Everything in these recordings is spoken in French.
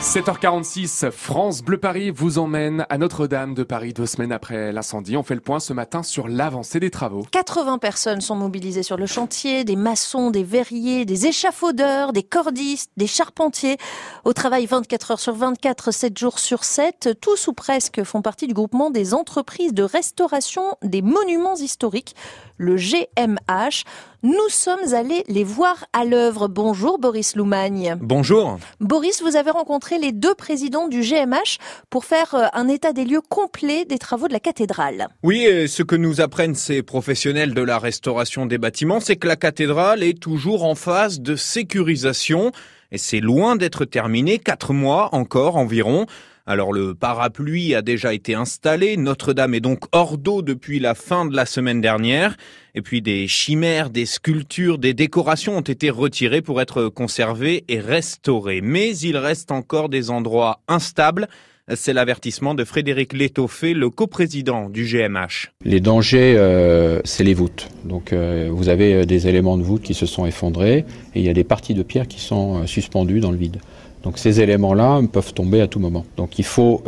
7h46, France Bleu Paris vous emmène à Notre-Dame de Paris deux semaines après l'incendie. On fait le point ce matin sur l'avancée des travaux. 80 personnes sont mobilisées sur le chantier, des maçons, des verriers, des échafaudeurs, des cordistes, des charpentiers. Au travail 24 heures sur 24, 7 jours sur 7, tous ou presque font partie du groupement des entreprises de restauration des monuments historiques, le GMH. Nous sommes allés les voir à l'œuvre. Bonjour Boris Loumagne. Bonjour. Boris, vous avez rencontré les deux présidents du GMH pour faire euh, un état des lieux complet des travaux de la cathédrale. Oui, et ce que nous apprennent ces professionnels de la restauration des bâtiments, c'est que la cathédrale est toujours en phase de sécurisation et c'est loin d'être terminé, quatre mois encore environ. Alors le parapluie a déjà été installé, Notre-Dame est donc hors d'eau depuis la fin de la semaine dernière, et puis des chimères, des sculptures, des décorations ont été retirées pour être conservées et restaurées. Mais il reste encore des endroits instables. C'est l'avertissement de Frédéric Létoffé, le coprésident du GMH. Les dangers, euh, c'est les voûtes. Donc euh, vous avez euh, des éléments de voûte qui se sont effondrés et il y a des parties de pierre qui sont suspendues dans le vide. Donc ces éléments-là peuvent tomber à tout moment. Donc il faut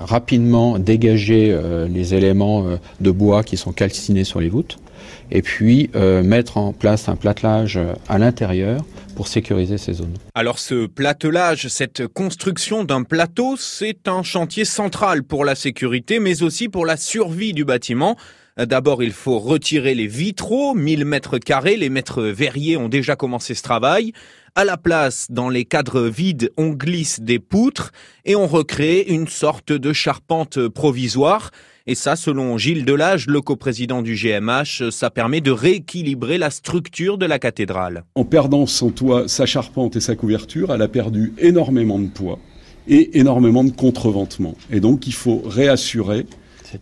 rapidement dégager les éléments de bois qui sont calcinés sur les voûtes et puis mettre en place un platelage à l'intérieur pour sécuriser ces zones. Alors ce platelage, cette construction d'un plateau, c'est un chantier central pour la sécurité mais aussi pour la survie du bâtiment. D'abord, il faut retirer les vitraux, 1000 mètres carrés. Les maîtres verriers ont déjà commencé ce travail. À la place, dans les cadres vides, on glisse des poutres et on recrée une sorte de charpente provisoire. Et ça, selon Gilles Delage, le coprésident du GMH, ça permet de rééquilibrer la structure de la cathédrale. En perdant son toit, sa charpente et sa couverture, elle a perdu énormément de poids et énormément de contreventement. Et donc, il faut réassurer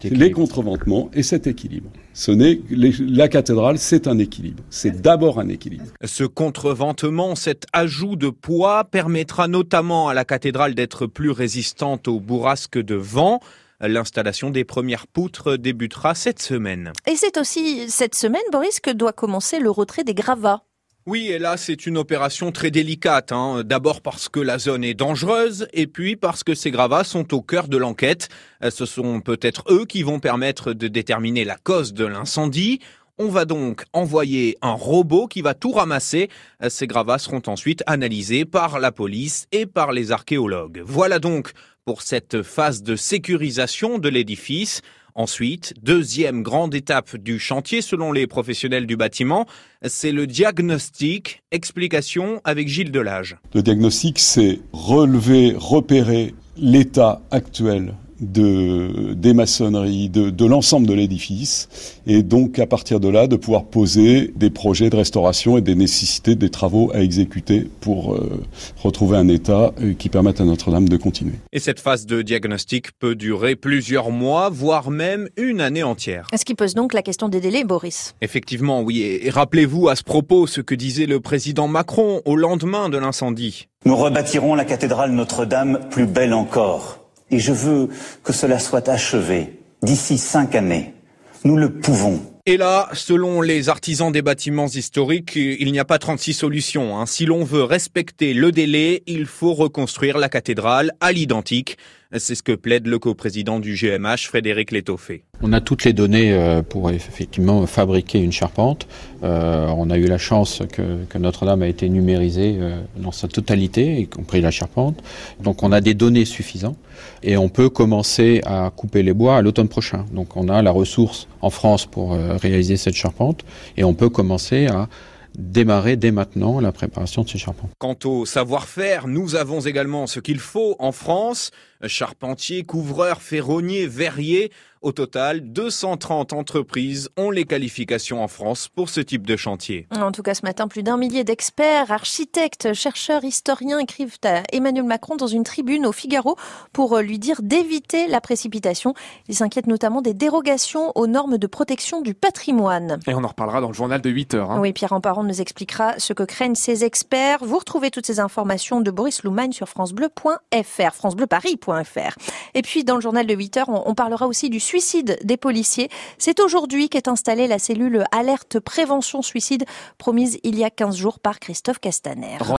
les contreventements et cet équilibre. Ce n'est la cathédrale, c'est un équilibre. C'est d'abord un équilibre. Ce contreventement, cet ajout de poids permettra notamment à la cathédrale d'être plus résistante aux bourrasques de vent. L'installation des premières poutres débutera cette semaine. Et c'est aussi cette semaine, Boris, que doit commencer le retrait des gravats. Oui, et là, c'est une opération très délicate. Hein. D'abord parce que la zone est dangereuse, et puis parce que ces gravats sont au cœur de l'enquête. Euh, ce sont peut-être eux qui vont permettre de déterminer la cause de l'incendie. On va donc envoyer un robot qui va tout ramasser. Euh, ces gravats seront ensuite analysés par la police et par les archéologues. Voilà donc pour cette phase de sécurisation de l'édifice. Ensuite, deuxième grande étape du chantier selon les professionnels du bâtiment, c'est le diagnostic. Explication avec Gilles Delage. Le diagnostic, c'est relever, repérer l'état actuel de, des maçonneries, de, de l'ensemble de l'édifice, et donc à partir de là, de pouvoir poser des projets de restauration et des nécessités des travaux à exécuter pour euh, retrouver un état euh, qui permette à Notre-Dame de continuer. Et cette phase de diagnostic peut durer plusieurs mois, voire même une année entière. Ce qui pose donc la question des délais, Boris? Effectivement, oui. Et rappelez-vous à ce propos ce que disait le président Macron au lendemain de l'incendie. Nous rebâtirons la cathédrale Notre-Dame plus belle encore et je veux que cela soit achevé d'ici cinq années. Nous le pouvons. Et là, selon les artisans des bâtiments historiques, il n'y a pas 36 solutions. Hein. Si l'on veut respecter le délai, il faut reconstruire la cathédrale à l'identique. C'est ce que plaide le coprésident du GMH, Frédéric Létoffé. On a toutes les données euh, pour effectivement fabriquer une charpente. Euh, on a eu la chance que, Notre-Dame a été numérisée euh, dans sa totalité, y compris la charpente. Donc on a des données suffisantes et on peut commencer à couper les bois à l'automne prochain. Donc on a la ressource en France pour réaliser cette charpente et on peut commencer à démarrer dès maintenant la préparation de ces charpentes. Quant au savoir-faire, nous avons également ce qu'il faut en France. Charpentiers, couvreurs, ferronniers, verriers. Au total, 230 entreprises ont les qualifications en France pour ce type de chantier. En tout cas, ce matin, plus d'un millier d'experts, architectes, chercheurs, historiens écrivent à Emmanuel Macron dans une tribune au Figaro pour lui dire d'éviter la précipitation. Ils s'inquiètent notamment des dérogations aux normes de protection du patrimoine. Et on en reparlera dans le journal de 8 heures. Hein. Oui, Pierre Amparon nous expliquera ce que craignent ces experts. Vous retrouvez toutes ces informations de Boris Loumagne sur francebleu.fr, francebleuparis.fr. Et puis, dans le journal de 8 heures, on parlera aussi du suicide des policiers. C'est aujourd'hui qu'est installée la cellule alerte prévention suicide promise il y a 15 jours par Christophe Castaner.